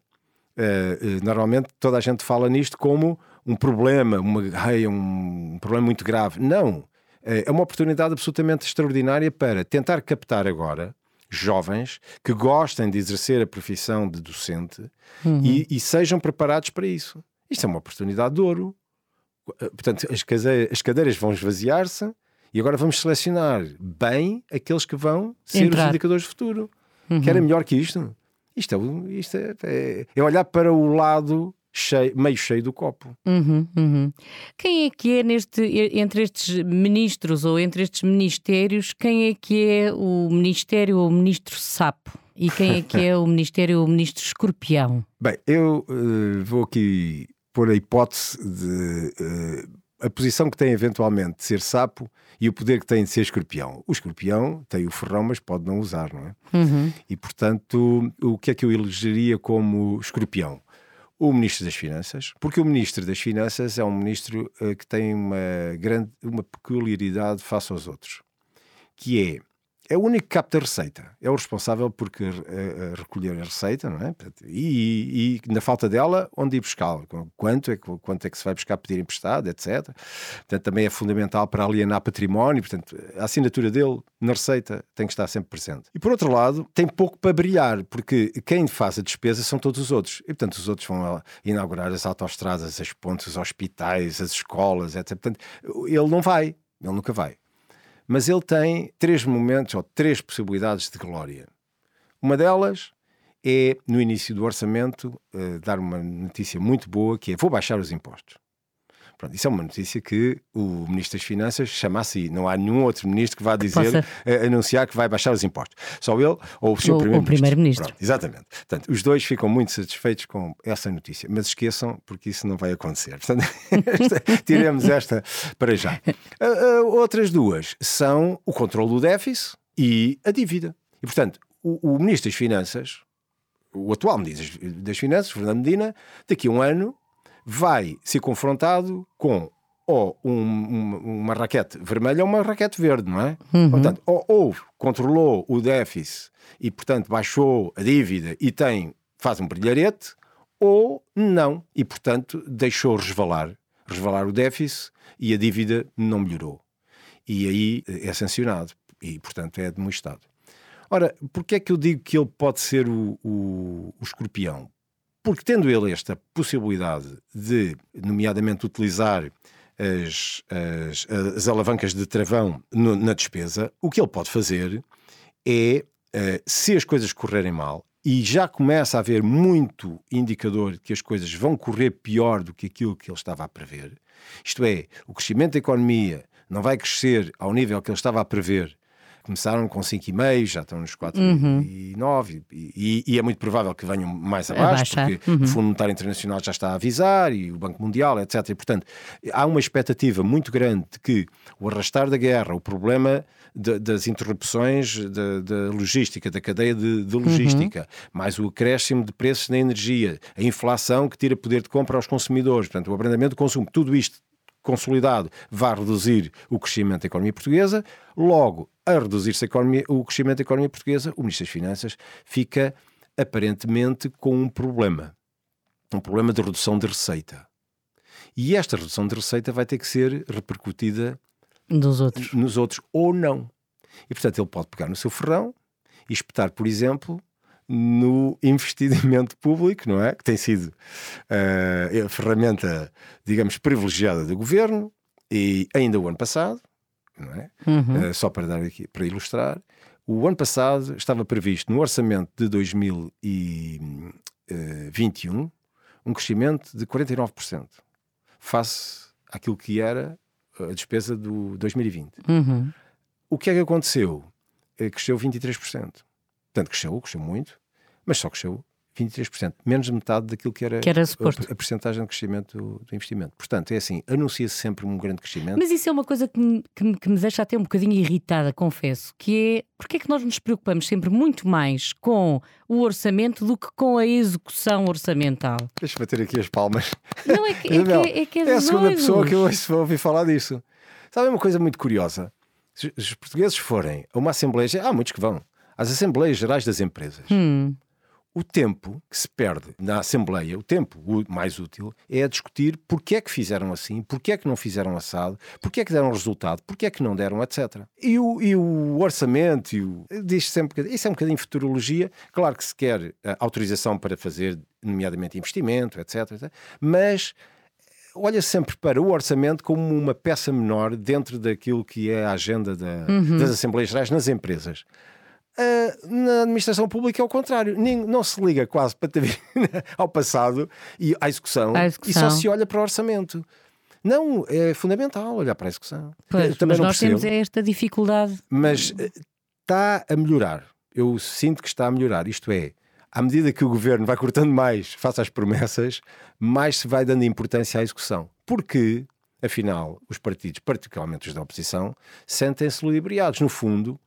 Uh, uh, normalmente toda a gente fala nisto como um problema, uma, ai, um problema muito grave. Não. Uh, é uma oportunidade absolutamente extraordinária para tentar captar agora jovens que gostem de exercer a profissão de docente uhum. e, e, sejam preparados para isso. Isto é uma oportunidade de ouro. Portanto, as, as cadeiras vão esvaziar-se e agora vamos selecionar bem aqueles que vão ser Entrar. os indicadores de futuro. Uhum. Querem melhor que isto? Isto, é, isto é, é, é olhar para o lado cheio, meio cheio do copo. Uhum, uhum. Quem é que é neste, entre estes ministros ou entre estes ministérios, quem é que é o ministério ou o ministro sapo? E quem é que é o [LAUGHS] ministério ou o ministro escorpião? Bem, eu uh, vou aqui pôr a hipótese de uh, a posição que tem eventualmente de ser sapo e o poder que tem de ser escorpião. O escorpião tem o ferrão, mas pode não usar, não é? Uhum. E portanto, o que é que eu elegeria como escorpião? o Ministro das Finanças, porque o Ministro das Finanças é um ministro uh, que tem uma grande uma peculiaridade face aos outros, que é é o único que capta a receita. É o responsável por uh, recolher a receita, não é? E, e, na falta dela, onde ir buscá-la? Quanto é, quanto é que se vai buscar pedir emprestado, etc. Portanto, também é fundamental para alienar património. Portanto, a assinatura dele na receita tem que estar sempre presente. E por outro lado, tem pouco para brilhar, porque quem faz a despesa são todos os outros. E portanto, os outros vão inaugurar as autoestradas, as pontes, os hospitais, as escolas, etc. Portanto, ele não vai. Ele nunca vai. Mas ele tem três momentos ou três possibilidades de glória. Uma delas é, no início do orçamento, uh, dar uma notícia muito boa que é vou baixar os impostos. Pronto, isso é uma notícia que o Ministro das Finanças chama assim. Não há nenhum outro ministro que vá dizer, uh, anunciar que vai baixar os impostos. Só ele ou o. Primeiro-Ministro. Primeiro-Ministro. Exatamente. Portanto, os dois ficam muito satisfeitos com essa notícia. Mas esqueçam, porque isso não vai acontecer. Portanto, [LAUGHS] tiremos esta para já. Uh, uh, outras duas são o controle do déficit e a dívida. E, portanto, o, o Ministro das Finanças, o atual Ministro das Finanças, Fernando Medina, daqui a um ano vai ser confrontado com ou um, uma, uma raquete vermelha ou uma raquete verde, não é? Uhum. Portanto, ou, ou, controlou o déficit e, portanto, baixou a dívida e tem, faz um brilharete, ou não, e, portanto, deixou resvalar, resvalar o déficit e a dívida não melhorou. E aí é sancionado e, portanto, é demonstrado. Ora, porquê é que eu digo que ele pode ser o, o, o escorpião? Porque tendo ele esta possibilidade de, nomeadamente, utilizar as, as, as alavancas de travão no, na despesa, o que ele pode fazer é, uh, se as coisas correrem mal, e já começa a haver muito indicador de que as coisas vão correr pior do que aquilo que ele estava a prever, isto é, o crescimento da economia não vai crescer ao nível que ele estava a prever começaram com 5,5, já estão nos 4,9 uhum. e, e, e, é muito provável que venham mais abaixo, porque uhum. o Fundo Monetário Internacional já está a avisar e o Banco Mundial, etc. E, portanto, há uma expectativa muito grande de que o arrastar da guerra, o problema de, das interrupções da logística, da cadeia de, de logística, uhum. mais o acréscimo de preços na energia, a inflação que tira poder de compra aos consumidores, portanto, o abrandamento do consumo, tudo isto consolidado vai reduzir o crescimento da economia portuguesa, logo, a reduzir-se o crescimento da economia portuguesa, o Ministro das Finanças fica aparentemente com um problema. Um problema de redução de receita. E esta redução de receita vai ter que ser repercutida nos outros. nos outros ou não. E portanto ele pode pegar no seu ferrão e espetar, por exemplo, no investimento público, não é? Que tem sido uh, a ferramenta, digamos, privilegiada do governo e ainda o ano passado, não é? Uhum. Uh, só para dar aqui, para ilustrar, o ano passado estava previsto no orçamento de 2021 um crescimento de 49% face àquilo que era a despesa do 2020. Uhum. O que é que aconteceu? Eh, cresceu 23%. Portanto, cresceu, cresceu muito, mas só cresceu 23%, menos de metade daquilo que era, que era a, a percentagem de crescimento do, do, investimento. Portanto, é assim, anuncia-se sempre um grande crescimento. Mas isso é uma coisa que me, que, que me deixa até um bocadinho irritada, confesso, que é porque é que nós nos preocupamos sempre muito mais com o orçamento do que com a execução orçamental? Deixa-me bater aqui as palmas. Não, é que é, que é, que é, é a segunda pessoa que eu ouço ouvir falar disso. Sabe uma coisa muito curiosa? Se os portugueses forem a uma assembleia, há muitos que vão, às Assembleias Gerais das Empresas. Hum o tempo que se perde na Assembleia, o tempo mais útil, é a discutir porque é que fizeram assim, porque é que não fizeram assado, porque é que deram resultado, porque é que não deram, etc. E o, e o orçamento, e o, diz sempre, isso é um bocadinho futurologia, claro que se quer autorização para fazer, nomeadamente investimento, etc, etc mas olha sempre para o orçamento como uma peça menor dentro daquilo que é a agenda da, uhum. das Assembleias Gerais nas empresas. Uh, na administração pública é o contrário. Nem, não se liga quase para ter [LAUGHS] ao passado e à execução, À execução. e só se olha para o orçamento. Não, é fundamental olhar para a execução. Pois, também nós percebo, temos esta dificuldade. mas eh, está a melhorar. Eu sinto que está a melhorar. Isto é, à medida que o governo vai cortando mais face às promessas, mais se vai dando importância à execução. Porque, afinal, os partidos, particularmente os da oposição, sentem-se ludibriados. No fundo,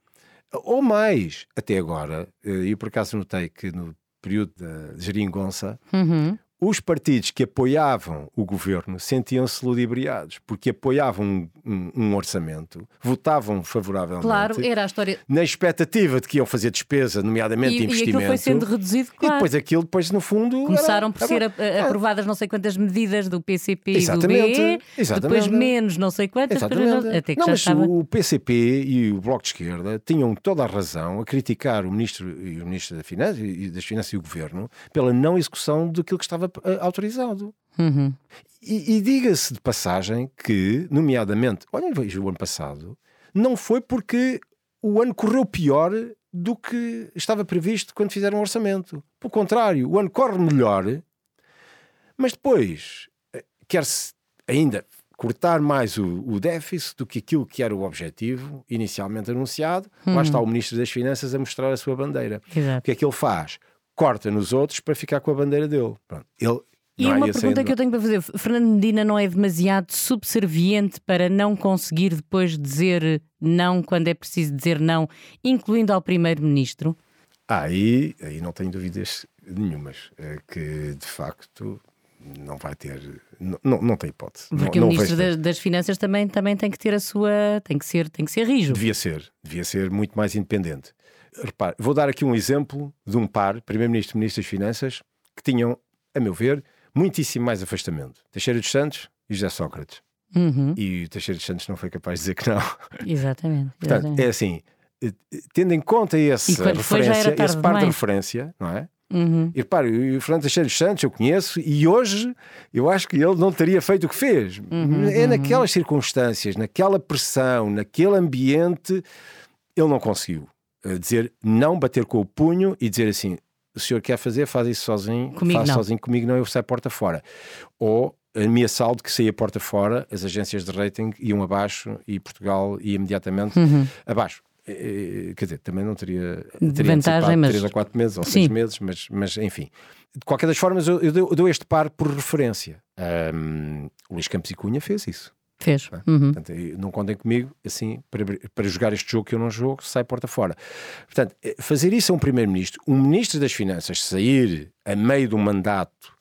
ou mais, até agora, eh, eu por acaso notei que no período da geringonça, Uhum. Os partidos que apoiavam o governo sentiam-se ludibriados, porque apoiavam um, um- um orçamento, votavam favoravelmente, Claro, era a história. na expectativa de que iam fazer despesa, nomeadamente E, e investimento. aquilo foi sendo reduzido, E claro. depois aquilo, depois no fundo. Começaram era- por ser era- a- a- aprovadas não sei quantas medidas do PCP e do Exatamente, BE, exatamente. depois menos não sei quantas, Exatamente. até que não, já mas estava. o PCP e o Bloco de Esquerda tinham toda a razão a criticar o Ministro e o Ministro da Finanças e das Finanças e o Governo pela não execução daquilo que estava eh, autorizado. Uhum. E, e diga-se de passagem que, nomeadamente, olhem, veja o ano passado, não foi porque o ano correu pior do que estava previsto quando fizeram o orçamento. Pelo contrário, o ano corre melhor, mas depois eh, quer-se ainda cortar mais o, o déficit do que aquilo que era o objetivo inicialmente anunciado. Lá está o Ministro das Finanças a mostrar a sua bandeira. O Exato. que é que ele faz? Corta nos outros para ficar com a bandeira dele. Pronto. Ele, E não é uma pergunta que eu tenho para fazer: Fernando Medina não é demasiado subserviente para não conseguir depois dizer não quando é preciso dizer não, incluindo ao Primeiro-Ministro? Ah, aí, aí não tenho dúvidas nenhumas é que de facto não vai ter, não, não, não tem hipótese. Porque não, o Ministro das, das Finanças também, também tem que ter a sua. tem que ser, tem que ser rijo. devia ser, devia ser muito mais independente. Repare, vou dar aqui um exemplo de um par, Primeiro-Ministro e Ministro das Finanças, que tinham, a meu ver, muitíssimo mais afastamento. Teixeira dos Santos e José Sócrates. Uhum, E o Teixeira dos Santos não foi capaz de dizer que não. [LAUGHS] Exatamente. Portanto, exatamente. é assim, eh, tendo em conta E foi, era referência, esse par de demais. referência, não é? Uhum. E repare, o Fernando Teixeira dos Santos eu conheço e hoje eu acho que ele não teria feito o que fez. Uhum, é naquelas circunstâncias, naquela pressão, naquele ambiente, ele não conseguiu dizer não, bater com o punho e dizer assim: o senhor quer fazer, faz isso sozinho, Comigo faz não. sozinho comigo, não, eu saio porta fora. Ou ameaçá-lo de que saia porta fora, as agências de rating iam abaixo e Portugal ia imediatamente Uhum. abaixo. Eh, Quer dizer, também não teria, teria vantagem, mas- três ou quatro meses ou Sim. meses, mas, mas enfim. De qualquer das formas, eu, eu dou, eu dou este par por referência. O Luís Campos e Cunha fez isso. Fez. É. Uhum. Portanto, não contem comigo assim para, para jogar este jogo que eu não jogo, sai porta fora. Portanto, eh, fazer isso a um primeiro-ministro, um ministro das Finanças sair a meio um mandato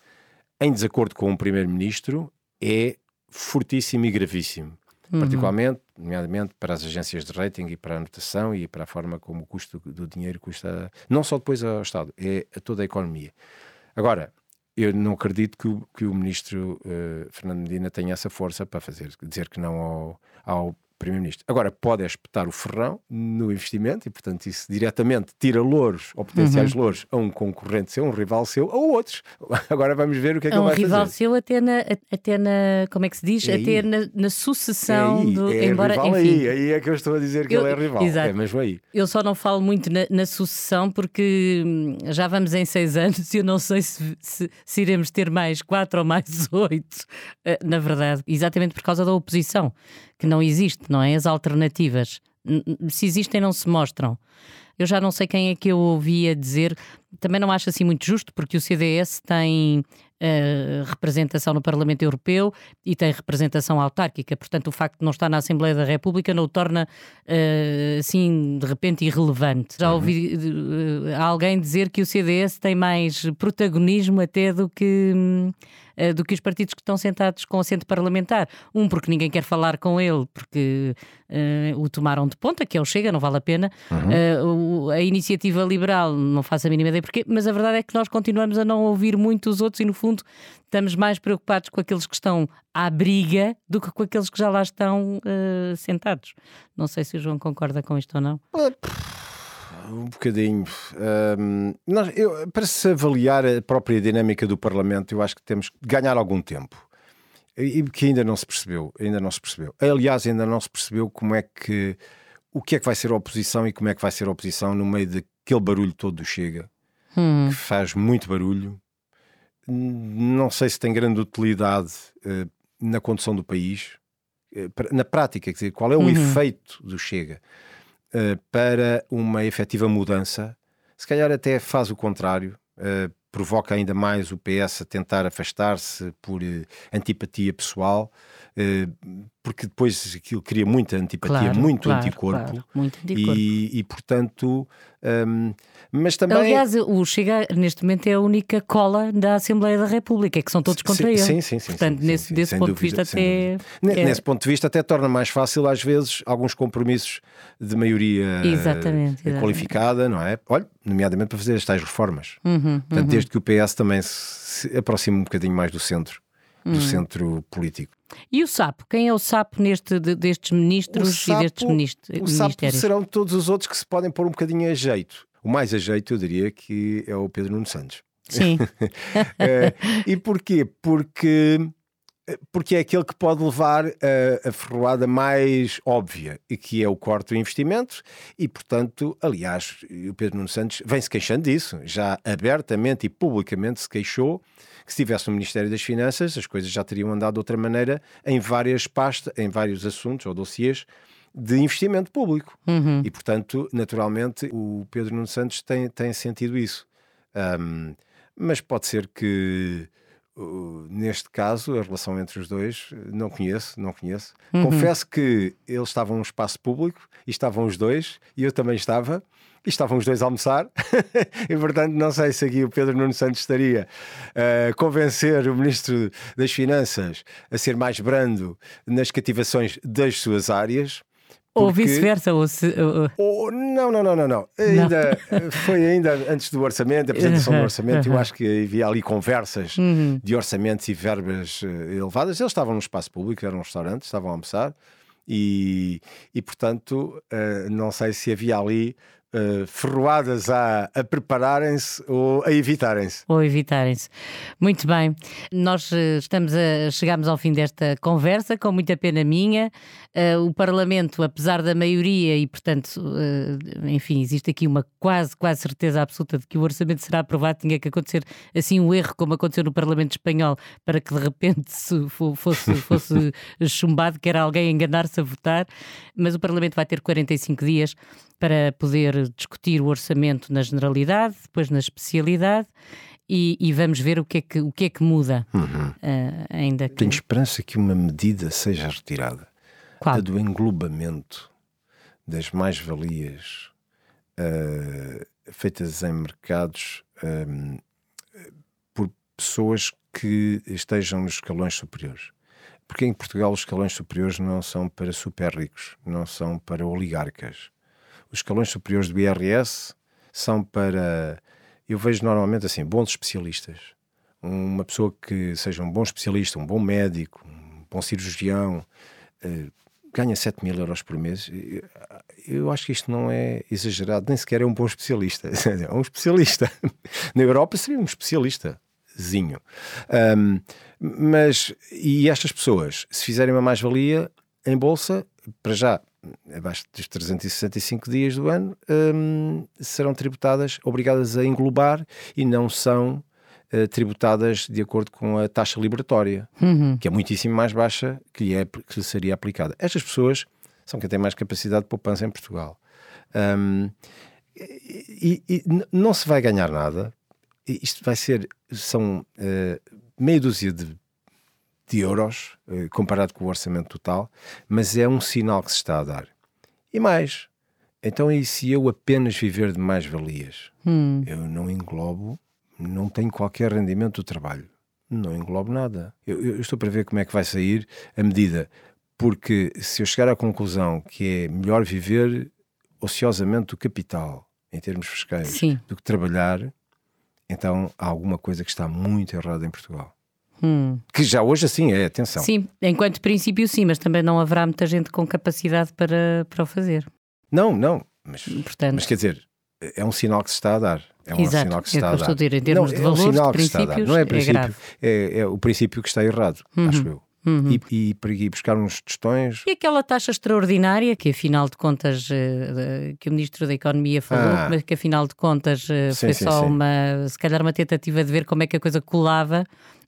em desacordo com um primeiro-ministro é fortíssimo e gravíssimo. Particularmente, nomeadamente para as agências de rating e para a anotação e para a forma como o custo do dinheiro custa, não só depois ao Estado, é a toda a economia. Agora, eu não acredito que o, que o ministro eh, Fernando Medina tenha essa força para fazer, dizer que não ao, ao primeiro-ministro. Agora, pode é espetar o ferrão no investimento e, portanto, isso diretamente tira louros ou potenciais Uhum. louros a um concorrente seu, um rival seu ou outros. [LAUGHS] Agora vamos ver o que é que É um ele vai rival fazer. seu até na, até na. Como é que se diz? É até na, na É sucessão aí, do. é embora, rival enfim, aí, aí é que eu estou a dizer que Eu- ele é rival. exato. É mesmo aí. Eu só não falo muito na, na sucessão porque hum, já vamos em seis [LAUGHS] anos e eu não sei se, se- se iremos ter mais quatro ou mais [LAUGHS] oito, eh, na verdade, exatamente por causa da oposição, que não existe, não é? As alternativas, se existem, não se mostram. Eu já não sei quem é que eu ouvia dizer, também não acho assim muito justo, porque o CDS tem eh, representação no Parlamento Europeu e tem representação autárquica, portanto, o facto de não estar na Assembleia da República não o torna eh, assim de repente irrelevante. Já ouvi eh, alguém dizer que o CDS tem mais protagonismo até do que. hum, eh, do que os partidos que estão sentados com assento parlamentar. Um, porque ninguém quer falar com ele, porque eh, o tomaram de ponta, que é o Chega, não vale a pena. Eh, o- a iniciativa liberal, não faço a mínima ideia porquê, mas a verdade é que nós continuamos a não ouvir muito os outros e, no fundo, estamos mais preocupados com aqueles que estão à briga do que com aqueles que já lá estão sentados. Não sei se o João concorda com isto ou não. Um bocadinho. Hum, nós- eu- para se avaliar a própria dinâmica do Parlamento, eu acho que temos que ganhar algum tempo. E e que ainda não se percebeu, ainda não se percebeu. Aliás, ainda não se percebeu como é que o que é que vai ser a oposição e como é que vai ser a oposição no meio daquele barulho todo do Chega, hum. que faz muito barulho. Não sei se tem grande utilidade uh, na condução do país, uh, na prática, quer dizer, qual é o uhum. efeito do Chega uh, para uma efetiva mudança. Se calhar até faz o contrário, provoca ainda mais o PS a tentar afastar-se por antipatia pessoal eh, porque depois aquilo cria muita antipatia, claro, muito, claro, anticorpo, claro, muito anticorpo. E, e portanto, um, mas também. Aliás, o Chega neste momento é a única cola da Assembleia da República, é que são todos contra sim, ele. Sim, sim, sim. Portanto, sim, nesse, sim, desse ponto dúvida, de vista, até. É... Nesse ponto de vista, até torna mais fácil, às vezes, alguns compromissos de maioria exatamente, exatamente. qualificada, não é? Olha, nomeadamente para fazer as tais reformas. Uhum, Portanto, uhum. desde que o PS também se aproxime um bocadinho mais do centro do hum. centro político. E o sapo? Quem é o sapo neste, de, destes ministros sapo, e destes ministros? O sapo serão todos os outros que se podem pôr um bocadinho a jeito. O mais a jeito, eu diria, que é o Pedro Nuno Santos. Sim. é, [LAUGHS] e porquê? Porque, porque é aquele que pode levar a, a ferroada mais óbvia, e que é o corte do investimento, e portanto, aliás, o Pedro Nuno Santos vem-se queixando disso, já abertamente e publicamente se queixou que se estivesse no Ministério das Finanças as coisas já teriam andado de outra maneira em várias pastas, em vários assuntos ou dossiês de investimento público. Uhum. E, portanto, naturalmente, o Pedro Nuno Santos tem, tem sentido isso. Um, mas pode ser que uh, neste caso a relação entre os dois não conheço, não conheço. Uhum. Confesso que eles estavam num espaço público e estavam os dois e eu também estava e estavam os dois a almoçar, [LAUGHS] e portanto não sei se aqui o Pedro Nuno Santos estaria a convencer o Ministro das Finanças a ser mais brando nas cativações das suas áreas. Ou vice-versa, ou se. Ou, não, não, não, não, não. Ainda, não. Foi ainda antes do orçamento, a apresentação do orçamento, eu acho que havia ali conversas uhum. de orçamentos e verbas eh, elevadas. Eles estavam no espaço público, era um restaurante, estavam a almoçar, e, e portanto, uh, não sei se havia ali uh, ferroadas a, a prepararem-se ou a evitarem-se. Ou evitarem-se. Muito bem. Nós uh, estamos a, chegamos ao fim desta conversa, com muita pena minha. Uh, o Parlamento, apesar da maioria, e portanto, enfim, existe aqui uma quase, quase certeza absoluta de que o orçamento será aprovado, tinha que acontecer assim um erro, como aconteceu no Parlamento Espanhol, para que de repente fosse, [LAUGHS] fosse chumbado, que era alguém enganar-se a votar. Mas o Parlamento vai ter 45 dias para poder discutir o orçamento na generalidade, depois na especialidade. E, e, vamos ver o que é que, o que, é que muda uhum. uh, ainda. Que... Tenho esperança que uma medida seja retirada. Qual? A do englobamento das mais-valias uh, feitas em mercados um, por pessoas que estejam nos escalões superiores. Porque em Portugal os escalões superiores não são para super ricos, não são para oligarcas os escalões superiores do IRS são para, eu vejo normalmente assim, bons especialistas. Uma pessoa que seja um bom especialista, um bom médico, um bom cirurgião, uh, ganha 7 mil euros por mês. Eu acho que isto não é exagerado, nem sequer é um bom especialista. [LAUGHS] É um especialista. Na Europa seria um especialistazinho. Um, mas, e estas pessoas, se fizerem uma mais-valia em bolsa, para já abaixo dos 365 dias do ano, um, serão tributadas, obrigadas a englobar e não são uh, tributadas de acordo com a taxa liberatória, uhum. que é muitíssimo mais baixa que lhe, é, que lhe seria aplicada. Estas pessoas são quem tem mais capacidade de poupança em Portugal. Um, e, e, não se vai ganhar nada. Isto vai ser, são uh, meia dúzia de de euros, eh, comparado com o orçamento total, mas é um sinal que se está a dar. E mais, então e se eu apenas viver de mais-valias? Hum. Eu não englobo, não tenho qualquer rendimento do trabalho. Não englobo nada. Eu, eu, estou para ver como é que vai sair a medida, porque se eu chegar à conclusão que é melhor viver ociosamente do capital, em termos fiscais, Sim. do que trabalhar, então há alguma coisa que está muito errada em Portugal. Hum. Que já hoje assim é, atenção. Sim, enquanto princípio sim, mas também não haverá muita gente com capacidade para, para o fazer. Não, não, mas, Portanto... mas quer dizer, é um sinal que se está a dar. É um Exato, sinal que se é está a dar. Dizer, em termos não, de é um valores, sinal que se está a dar. Não é, é princípio. É, é o princípio que está errado, Uhum. acho eu. uhum. e, e ir buscar uns tostões. E aquela taxa extraordinária que, afinal de contas, eh, que o Ministro da Economia falou, ah. mas que, afinal de contas, eh, sim, foi sim, só sim. uma, se calhar, uma tentativa de ver como é que a coisa colava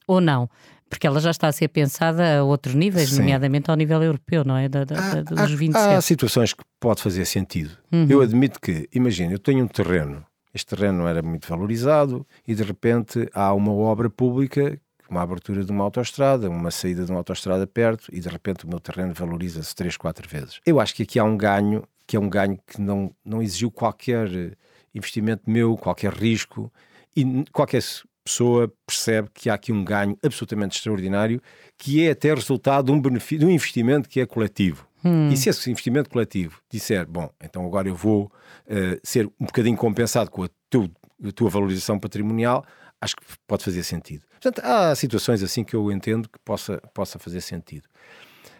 ou não. Porque ela já está a ser pensada a outros níveis, Sim. nomeadamente ao nível europeu, não é? Da, da, há, dos 27. Há situações que pode fazer sentido. Uhum. Eu admito que, imagina, eu tenho um terreno, este terreno não era muito valorizado e de repente há uma obra pública, uma abertura de uma autoestrada, uma saída de uma autoestrada perto e de repente o meu terreno valoriza-se 3, 4 vezes. Eu acho que aqui há um ganho, que é um ganho que não, não exigiu qualquer investimento meu, qualquer risco e qualquer pessoa percebe que há aqui um ganho absolutamente extraordinário, que é até resultado de um, benefício, de um investimento que é coletivo. Hum. E se esse investimento coletivo disser, bom, então agora eu vou uh, ser um bocadinho compensado com a, teu, a tua valorização patrimonial, acho que pode fazer sentido. Portanto, há situações assim que eu entendo que possa, possa fazer sentido.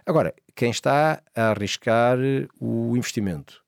Agora, quem está a arriscar o investimento?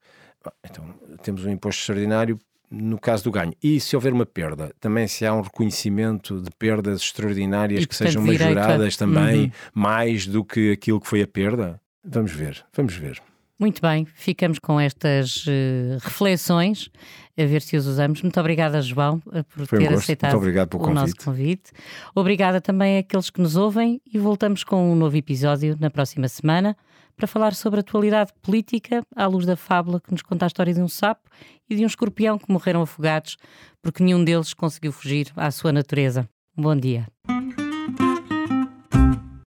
Então, temos um imposto extraordinário no caso do ganho. E se houver uma perda, também se há um reconhecimento de perdas extraordinárias e, que sejam majoradas também, uhum. mais do que aquilo que foi a perda? Vamos ver, vamos ver. Muito bem, ficamos com estas uh, reflexões, a ver se os usamos. Muito obrigada, João, eh, por Foi ter um aceitado o convite. nosso convite. Obrigada também àqueles que nos ouvem e voltamos com um novo episódio na próxima semana para falar sobre a atualidade política à luz da fábula que nos conta a história de um sapo e de um escorpião que morreram afogados porque nenhum deles conseguiu fugir à sua natureza. bom dia.